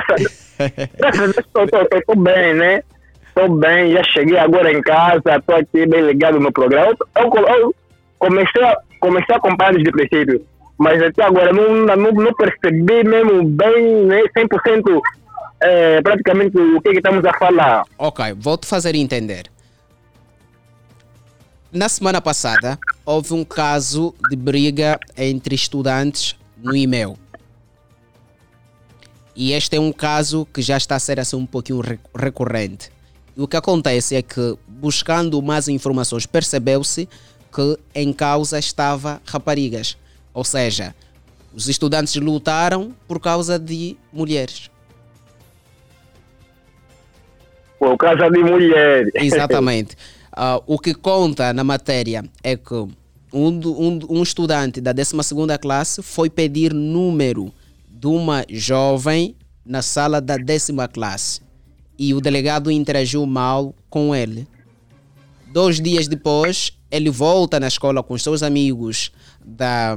Estou bem, né? Estou bem, já cheguei agora em casa, estou aqui bem ligado no programa. Eu, eu, eu comecei, a, comecei a acompanhar desde o princípio mas até agora não, não, não percebi mesmo bem, né, 100% é, praticamente o que, é que estamos a falar. Ok, vou-te fazer entender. Na semana passada, houve um caso de briga entre estudantes no e-mail. E este é um caso que já está a ser assim um pouquinho recorrente. E o que acontece é que, buscando mais informações, percebeu-se que em causa estava raparigas. Ou seja, os estudantes lutaram por causa de mulheres. Por causa de mulheres. Exatamente. Uh, o que conta na matéria é que um, um, um estudante da 12 classe foi pedir número de uma jovem na sala da décima classe e o delegado interagiu mal com ele. Dois dias depois, ele volta na escola com os seus amigos da,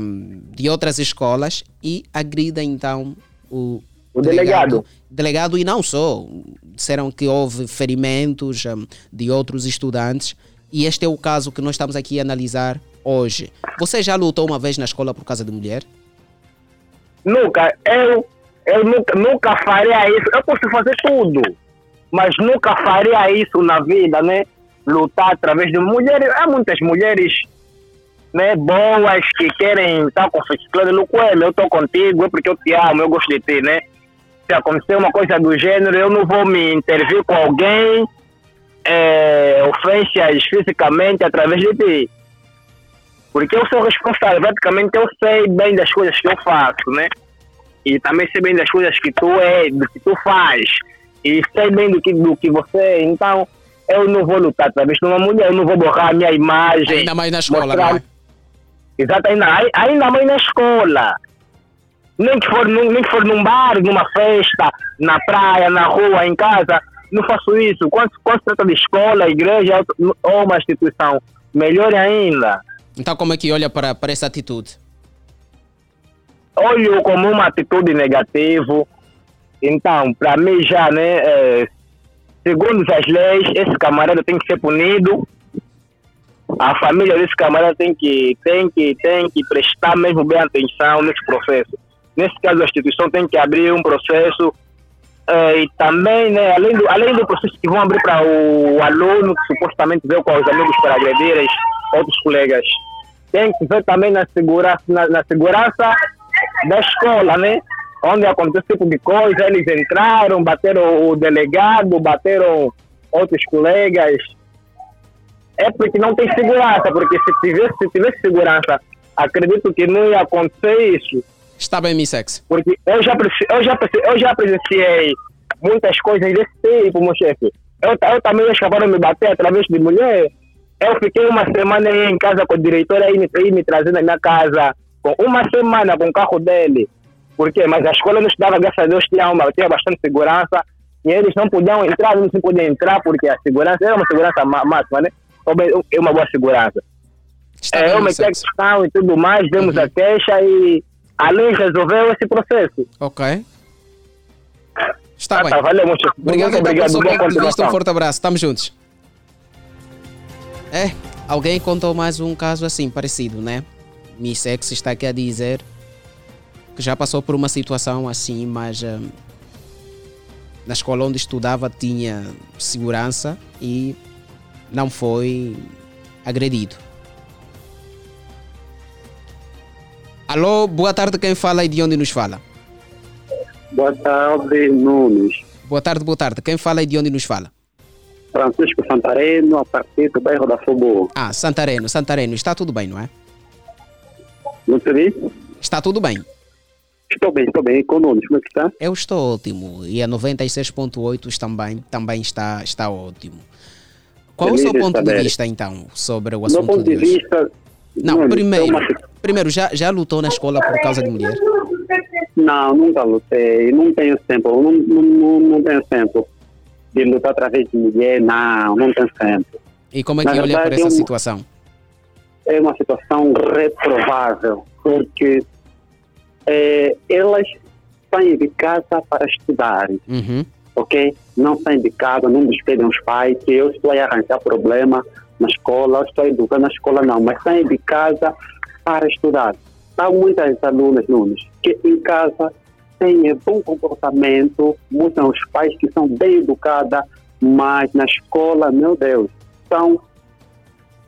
de outras escolas e agrida então o, o delegado. delegado. e não só. Disseram que houve ferimentos um, de outros estudantes e este é o caso que nós estamos aqui a analisar hoje. Você já lutou uma vez na escola por causa de mulher? Nunca. Eu, eu nunca, nunca faria isso. Eu posso fazer tudo, mas nunca faria isso na vida, né? Lutar através de mulheres. Há muitas mulheres né, boas que querem estar com o Luquem, eu estou contigo, é porque eu te amo, eu gosto de ti, né? Se acontecer uma coisa do gênero, eu não vou me intervir com alguém, é, ofensas fisicamente através de ti. Porque eu sou responsável, praticamente eu sei bem das coisas que eu faço, né? E também sei bem das coisas que tu é, do que tu faz. E sei bem do que, do que você é. Então, eu não vou lutar através de uma mulher, eu não vou borrar a minha imagem. Ainda mais na escola, mostrar... né? Exato, ainda, ainda mais na escola. Nem que, for num, nem que for num bar, numa festa, na praia, na rua, em casa, não faço isso. Quando, quando se trata de escola, igreja ou uma instituição, melhor ainda. Então, como é que olha para, para essa atitude? Olho como uma atitude negativa. Então, para mim já, né, é, segundo as leis, esse camarada tem que ser punido a família desse camarada tem que, tem, que, tem que prestar mesmo bem atenção nesse processo. Nesse caso, a instituição tem que abrir um processo eh, e também, né, além, do, além do processo que vão abrir para o aluno que supostamente veio com os amigos para agredir outros colegas, tem que ver também na segurança, na, na segurança da escola, né? Onde acontece esse tipo de coisa, eles entraram, bateram o delegado, bateram outros colegas, é porque não tem segurança, porque se tivesse, se tivesse segurança, acredito que não ia acontecer isso. Está bem, Missex. Porque eu já, eu, já, eu já presenciei muitas coisas desse tipo, meu chefe. Eu, eu também acabaram de me bater através de mulher. Eu fiquei uma semana em casa com o diretor aí me, aí me trazendo na minha casa, com uma semana com o carro dele. Por quê? Mas a escola não estudava, graças a Deus, tinha, uma, tinha bastante segurança. E eles não podiam entrar, não se podiam entrar, porque a segurança era uma segurança máxima, né? É uma boa segurança. Está é, uma questão e tudo mais, demos uhum. a queixa e a lei resolveu esse processo. Ok. Está ah, bem. Tá, valeu, muito. Obrigado, muito obrigado. Continuação. Um forte abraço. Estamos juntos. É, alguém contou mais um caso assim, parecido, né? Missex está aqui a dizer que já passou por uma situação assim, mas uh, na escola onde estudava tinha segurança e não foi agredido. Alô, boa tarde, quem fala e de onde nos fala? Boa tarde, Nunes. Boa tarde, boa tarde. Quem fala e de onde nos fala? Francisco Santareno, a partir do bairro da Fogo. Ah, Santareno, Santareno. Está tudo bem, não é? Não sei. Está tudo bem. Estou bem, estou bem. Com Nunes, como é que está? Eu estou ótimo. E a 96.8 também, também está, está ótimo. Qual é o seu ponto de vista, então, sobre o assunto? Meu ponto de, de vista. Não, primeiro, primeiro já, já lutou na escola por causa de mulher? Não, nunca lutei. Não tenho tempo. Não, não, não tenho tempo de lutar através de mulher. Não, não tenho tempo. E como é que na olha para essa é uma, situação? É uma situação reprovável, porque é, elas saem de casa para estudar. Uhum ok? Não saem de casa, não despedem os pais, que eu estou a arranjar problema na escola, eu estou educando na escola, não, mas saem de casa para estudar. Há muitas alunas, Nunes, que em casa têm bom comportamento, mostram os pais que são bem educadas, mas na escola, meu Deus, são,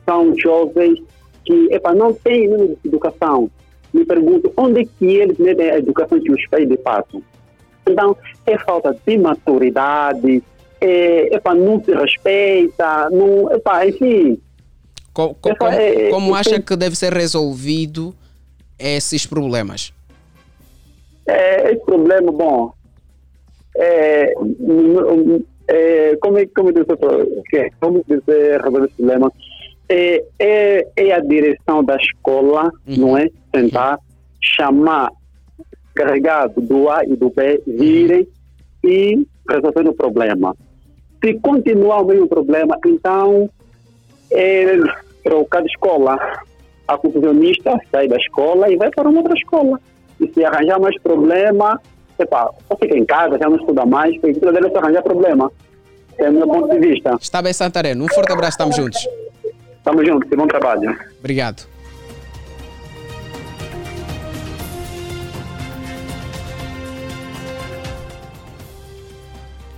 são jovens que epa, não têm de educação. Me pergunto onde é que eles medem a educação que os pais lhe passam. Então, é falta de maturidade, é, para não se respeita, não, para enfim. Co, co, como, é, como acha que deve ser resolvido esses problemas? É, esse problema, bom, é, é, como, como dizer, como dizer resolver esse problema? É, é, é a direção da escola, uhum. não é? Tentar chamar carregado do A e do B virem e resolver o problema. Se continuar o mesmo problema, então é, trocar de escola. A confusionista sai da escola e vai para uma outra escola. E se arranjar mais problema, epa, ou fica em casa, já não estuda mais, porque deve se arranjar problema. É o meu ponto de vista. Está bem, Santareno. Um forte abraço, estamos juntos. Estamos juntos, bom trabalho. Obrigado.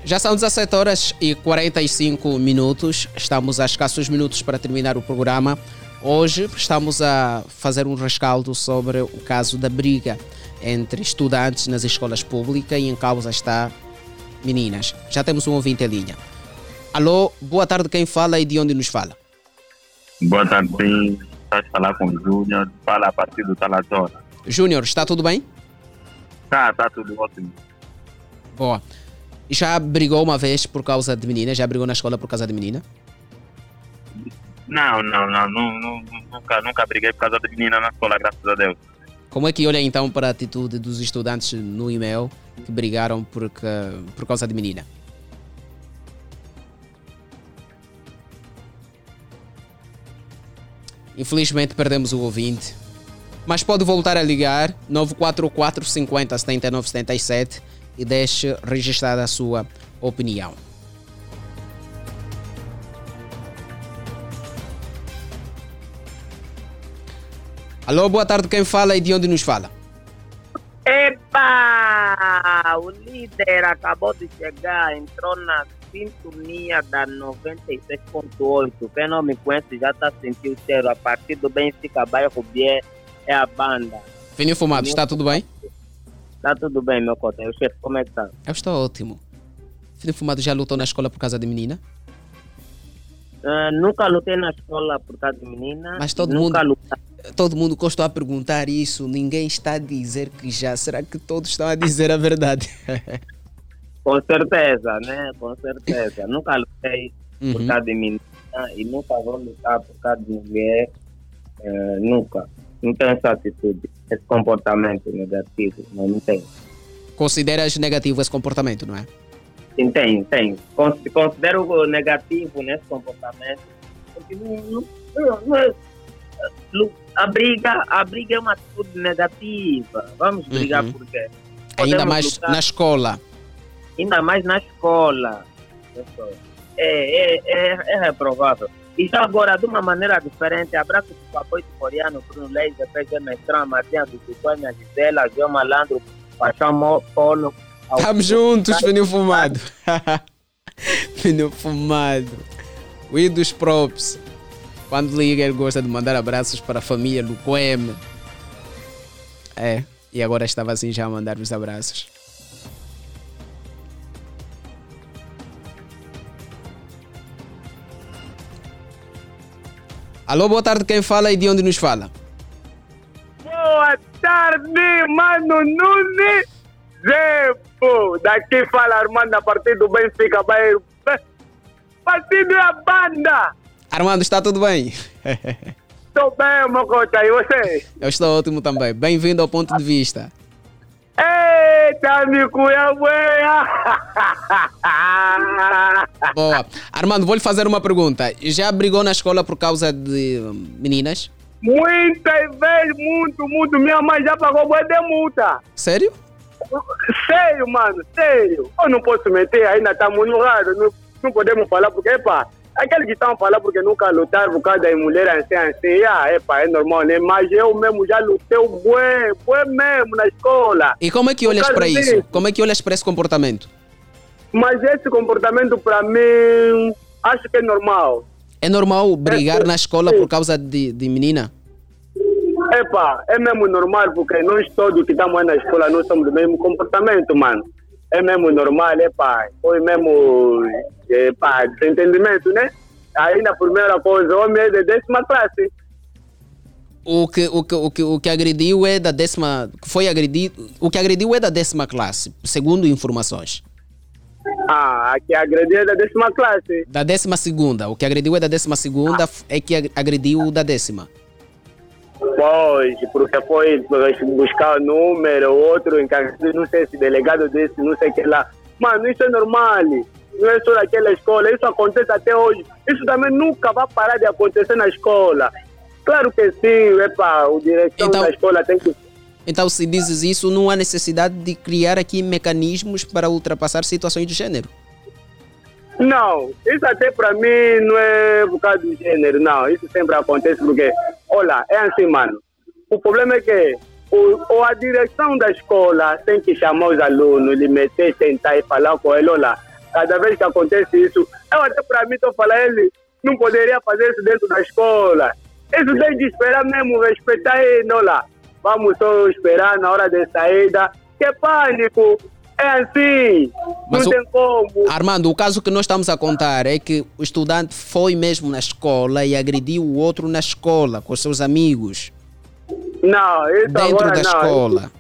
Já são 17 horas e 45 minutos. Estamos a escassos minutos para terminar o programa. Hoje estamos a fazer um rescaldo sobre o caso da briga entre estudantes nas escolas públicas e em causa está meninas. Já temos um ouvinte em linha. Alô, boa tarde, quem fala e de onde nos fala? Boa tarde, sim. Estás a falar com o Júnior, fala a partir do Talatona. Júnior, está tudo bem? Tá, tá tudo ótimo. Boa. Já brigou uma vez por causa de menina? Já brigou na escola por causa de menina? Não, não, não, não, nunca, nunca briguei por causa de menina na escola, graças a Deus. Como é que olha então para a atitude dos estudantes no e-mail que brigaram por, por causa de menina? Infelizmente perdemos o ouvinte. Mas pode voltar a ligar 944 50 79 77 e deixe registrada a sua opinião. Alô, boa tarde, quem fala e de onde nos fala? Epa! O líder acabou de chegar, entrou na sintonia da 96.8. Quem não me conhece já está sentindo o cheiro. A partir do Benfica, bairro Bier, é a banda. Fininho Fumado, está tudo bem? Está tudo bem, meu cota. O chefe, como é que está? Eu estou ótimo. Fininho Fumado já lutou na escola por causa de menina? Uh, nunca lutei na escola por causa de menina. Mas todo nunca mundo, todo mundo gostou a perguntar isso. Ninguém está a dizer que já. Será que todos estão a dizer a verdade? Com certeza, né? Com certeza. nunca lutei uhum. por causa de menina e nunca vou lutar por causa de mulher. Uh, nunca. Não tenho essa atitude, esse comportamento negativo. Não, não tenho. Consideras negativo esse comportamento, não é? Sim, tem, tem. Considero negativo nesse comportamento, porque não, não, não é, a, briga, a briga é uma atitude negativa. Vamos brigar uhum. por quê? Ainda mais lutar, na escola. Ainda mais na escola. É, é, é, é reprovável. E já agora, de uma maneira diferente, abraço para o apoio coreano, Bruno Leite, PG Mestrão, Martinha do Ticônia, Gisela, João Malandro, Paixão Polo, Tamo juntos, pneu fumado. pneu fumado. O dos props. Quando liga, ele gosta de mandar abraços para a família do Coem. É, e agora estava assim já a mandar os abraços. Alô, boa tarde, quem fala e de onde nos fala? Boa tarde, Mano Nunes. Zepo, daqui fala Armando a partir do Benfica, bairro. Partido é a banda. Armando, está tudo bem? Estou bem, Mocota, e você? Eu estou ótimo também. Bem-vindo ao ponto de vista. Eita, me cuia Boa. Armando, vou lhe fazer uma pergunta. Já brigou na escola por causa de meninas? Muitas vezes, muito, muito. Minha mãe já pagou boa de multa. Sério? Sério, mano, sério. Eu não posso meter, ainda estamos no rádio, não, não podemos falar porque, epa, aqueles que estão a falar porque nunca lutaram por causa das mulheres assim, assim, ah, epa, é normal, né? Mas eu mesmo já lutei o bué, bué mesmo na escola. E como é que olhas para isso? Como é que olhas para esse comportamento? Mas esse comportamento para mim, acho que é normal. É normal brigar é, na escola sim. por causa de, de menina? Epa, é mesmo normal, porque nós todos que estamos na escola, nós somos do mesmo comportamento, mano. É mesmo normal, epa, foi mesmo, epa, entendimento, né? Aí na primeira coisa, o homem é de décima classe. O que, o, que, o, que, o que agrediu é da décima. Foi agredido. O que agrediu é da décima classe, segundo informações. Ah, a que agrediu é da décima classe. Da décima segunda. O que agrediu é da décima segunda ah. é que agrediu da décima. Pois, porque foi buscar número, outro encarregado, não sei se delegado desse, não sei o que lá. Mano, isso é normal. não é só naquela escola, isso acontece até hoje. Isso também nunca vai parar de acontecer na escola. Claro que sim, epa, o direção Então- da escola tem que. Então, se dizes isso, não há necessidade de criar aqui mecanismos para ultrapassar situações de gênero. Não, isso até para mim não é por causa do gênero, não. Isso sempre acontece porque, olha, é assim, mano. O problema é que o, ou a direção da escola tem que chamar os alunos, lhe meter, sentar e falar com ele, olha, cada vez que acontece isso, eu até para mim estou falando, ele não poderia fazer isso dentro da escola. Isso tem de esperar mesmo, respeitar ele, olha, vamos só esperar na hora de saída. Que pânico! É assim, Mas não o- tem como. Armando, o caso que nós estamos a contar é que o estudante foi mesmo na escola e agrediu o outro na escola, com os seus amigos, Não, isso dentro agora da não. escola.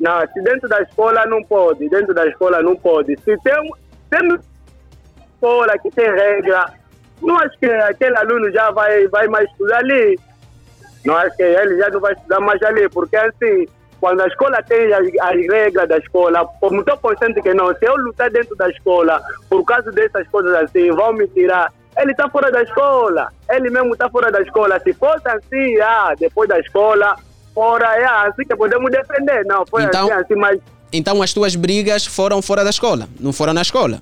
Não, se dentro da escola não pode, dentro da escola não pode. Se tem, tem escola que tem regra, não acho que aquele aluno já vai, vai mais estudar ali. Não acho que ele já não vai estudar mais ali, porque assim, quando a escola tem as, as regras da escola, como estou consciente que não, se eu lutar dentro da escola por causa dessas coisas assim, vão me tirar. Ele está fora da escola, ele mesmo está fora da escola. Se fosse assim, ah, depois da escola, fora, é assim que podemos defender. Não, foi Então- assim, assim, mas Então as tuas brigas foram fora da escola, não foram na escola.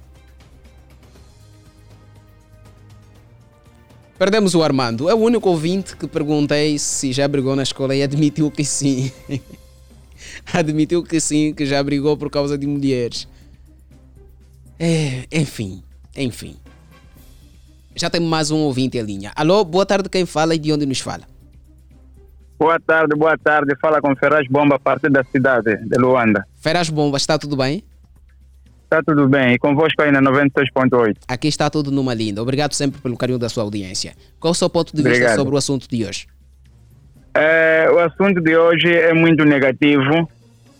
Perdemos o Armando. É o único ouvinte que perguntei se já brigou na escola e admitiu que sim. admitiu que sim, que já brigou por causa de mulheres. É, enfim, enfim. Já tem mais um ouvinte em linha. Alô, boa tarde, quem fala e de onde nos fala? Boa tarde, boa tarde. Fala com Ferraz Bomba a partir da cidade de Luanda. Feras Bombas, está tudo bem? Está tudo bem? E convosco aí na 96.8. Aqui está tudo numa linda. Obrigado sempre pelo carinho da sua audiência. Qual o seu ponto de vista Obrigado. sobre o assunto de hoje? É, o assunto de hoje é muito negativo.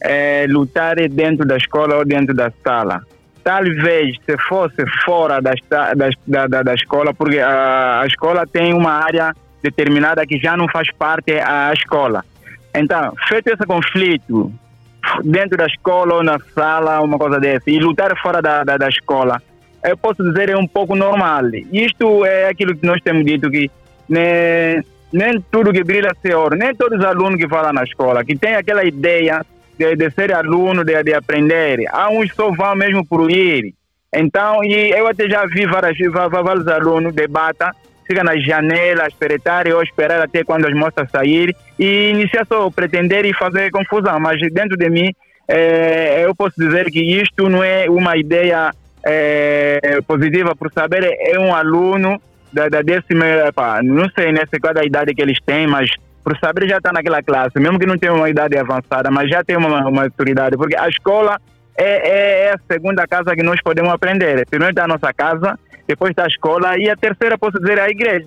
É lutar dentro da escola ou dentro da sala. Talvez se fosse fora da, da, da, da, da escola, porque a, a escola tem uma área determinada que já não faz parte a escola. Então, feito esse conflito dentro da escola ou na sala, uma coisa dessa, e lutar fora da, da, da escola, eu posso dizer é um pouco normal. Isto é aquilo que nós temos dito que né, nem tudo que brilha é ouro, nem todos os alunos que falam na escola, que tem aquela ideia de, de ser aluno, de, de aprender. Há uns só vão mesmo por ir. Então, e eu até já vi várias, vários alunos debatem, fica nas janelas, espreitar ou esperar até quando as moças saírem e iniciar só a pretender e fazer confusão. Mas dentro de mim, eh, eu posso dizer que isto não é uma ideia eh, positiva, por saber, é um aluno da, da décima, não sei nessa cada idade que eles têm, mas por saber já está naquela classe, mesmo que não tenha uma idade avançada, mas já tem uma, uma maturidade, porque a escola é, é- é a segunda casa que nós podemos aprender. Primeiro está a nossa casa, depois está a escola e a terceira, posso dizer, é a igreja.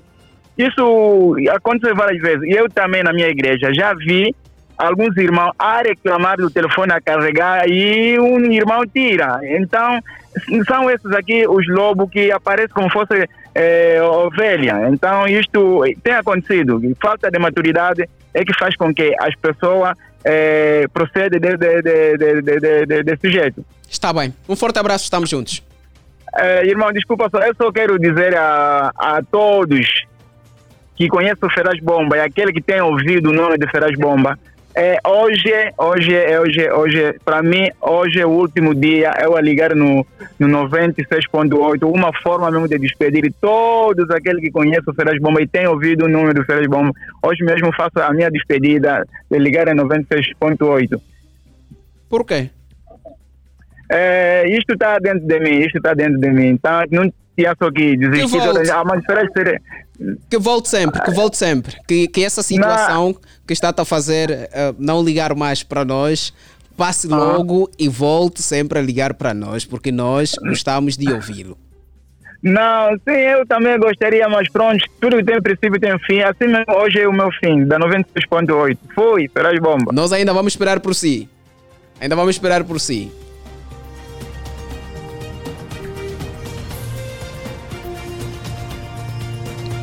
Isso aconteceu várias vezes. E eu também na minha igreja já vi alguns irmãos a reclamar do telefone a carregar e um irmão tira. Então, são esses aqui os lobos que aparecem como fosse eh, ovelha. Então, isto tem acontecido. Falta de maturidade é que faz com que as pessoas eh, procedem de, de, de, de, de, de- de- desse jeito. Está bem. Um forte abraço, estamos juntos. Eh, irmão, desculpa só, eu só quero dizer a, a todos que conhecem o Feraz Bomba e aquele que tem ouvido o nome de Feraz Bomba, é, hoje, hoje, hoje, hoje, para mim, hoje é o último dia, eu a ligar no, no 96.8, uma forma mesmo de despedir todos aqueles que conhecem o Feraz Bomba e têm ouvido o nome do Feraz Bomba. Hoje mesmo faço a minha despedida de ligar em 96.8. Por quê? É, isto está dentro de mim, isto está dentro de mim. Então, não tinha só que desistir. volte. Ah, mas Que volte sempre, que volte sempre. Que, que essa situação que está a fazer eh, não ligar mais para nós, passe logo e volte sempre a ligar para nós, porque nós gostamos de ouvi-lo. Não, sim, eu também gostaria, mas pronto, tudo que tem princípio tem fim. Assim mesmo, hoje é o meu fim, da 96.8. Fui, Feraz Bomba. Nós ainda vamos esperar por si. Ainda vamos esperar por si.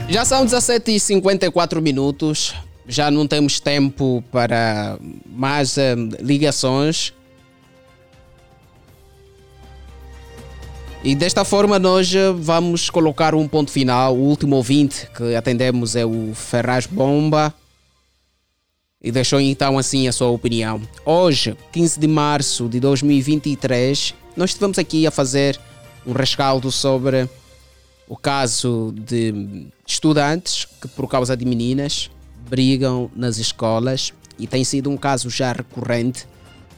Já são 17h54 minutos. Já não temos tempo para mais eh, ligações. E desta forma nós eh, vamos colocar um ponto final. O último ouvinte que atendemos é o Ferraz Bomba. E deixou então assim a sua opinião. Hoje, 15 de março de 2023, nós estivemos aqui a fazer um rescaldo sobre o caso de estudantes que, por causa de meninas, brigam nas escolas e tem sido um caso já recorrente.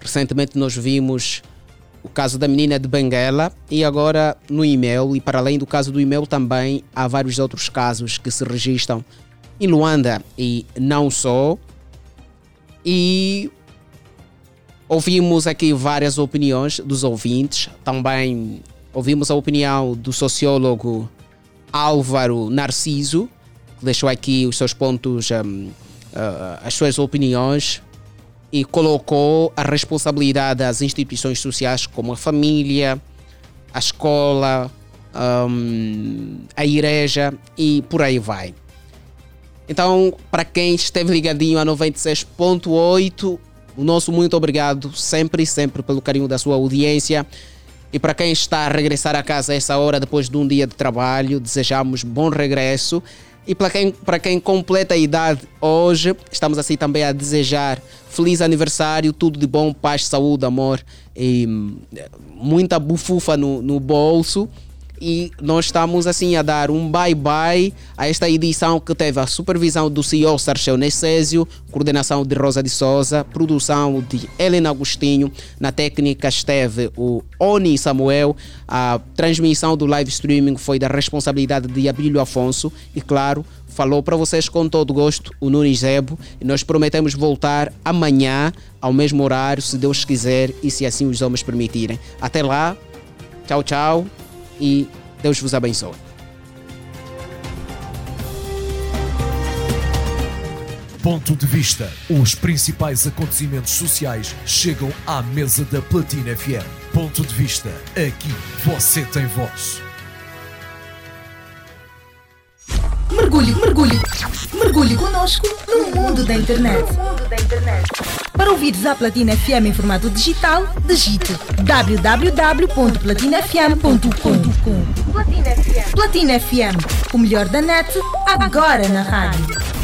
Recentemente nós vimos o caso da menina de Benguela e agora no e-mail, e para além do caso do e-mail também há vários outros casos que se registram em Luanda e não só. E ouvimos aqui várias opiniões dos ouvintes, também ouvimos a opinião do sociólogo Álvaro Narciso, que deixou aqui os seus pontos, um, uh, as suas opiniões e colocou a responsabilidade das instituições sociais como a família, a escola, um, a igreja e por aí vai. Então, para quem esteve ligadinho a 96.8, o nosso muito obrigado sempre, sempre pelo carinho da sua audiência. E para quem está a regressar a casa a essa hora depois de um dia de trabalho, desejamos bom regresso. E para quem, para quem completa a idade hoje, estamos assim também a desejar feliz aniversário, tudo de bom, paz, saúde, amor e hum, muita bufufa no, no bolso e nós estamos assim a dar um bye-bye a esta edição que teve a supervisão do CEO Sarchel Necésio, coordenação de Rosa de Souza, produção de Helena Agostinho, na técnica esteve o Oni Samuel, a transmissão do live streaming foi da responsabilidade de Abílio Afonso. E claro, falou para vocês com todo gosto o Nunes Zebo. E nós prometemos voltar amanhã ao mesmo horário, se Deus quiser e se assim os homens permitirem. Até lá, tchau, tchau e Deus vos abençoe. Ponto de vista. Os principais acontecimentos sociais chegam à mesa da Platina FM. Ponto de vista. Aqui você tem voz. Mergulhe, mergulhe, mergulhe conosco no mundo da internet. Para ouvires a Platina FM em formato digital, digite www.platinafm.com. Platina FM. Platina FM, o melhor da net, agora na rádio.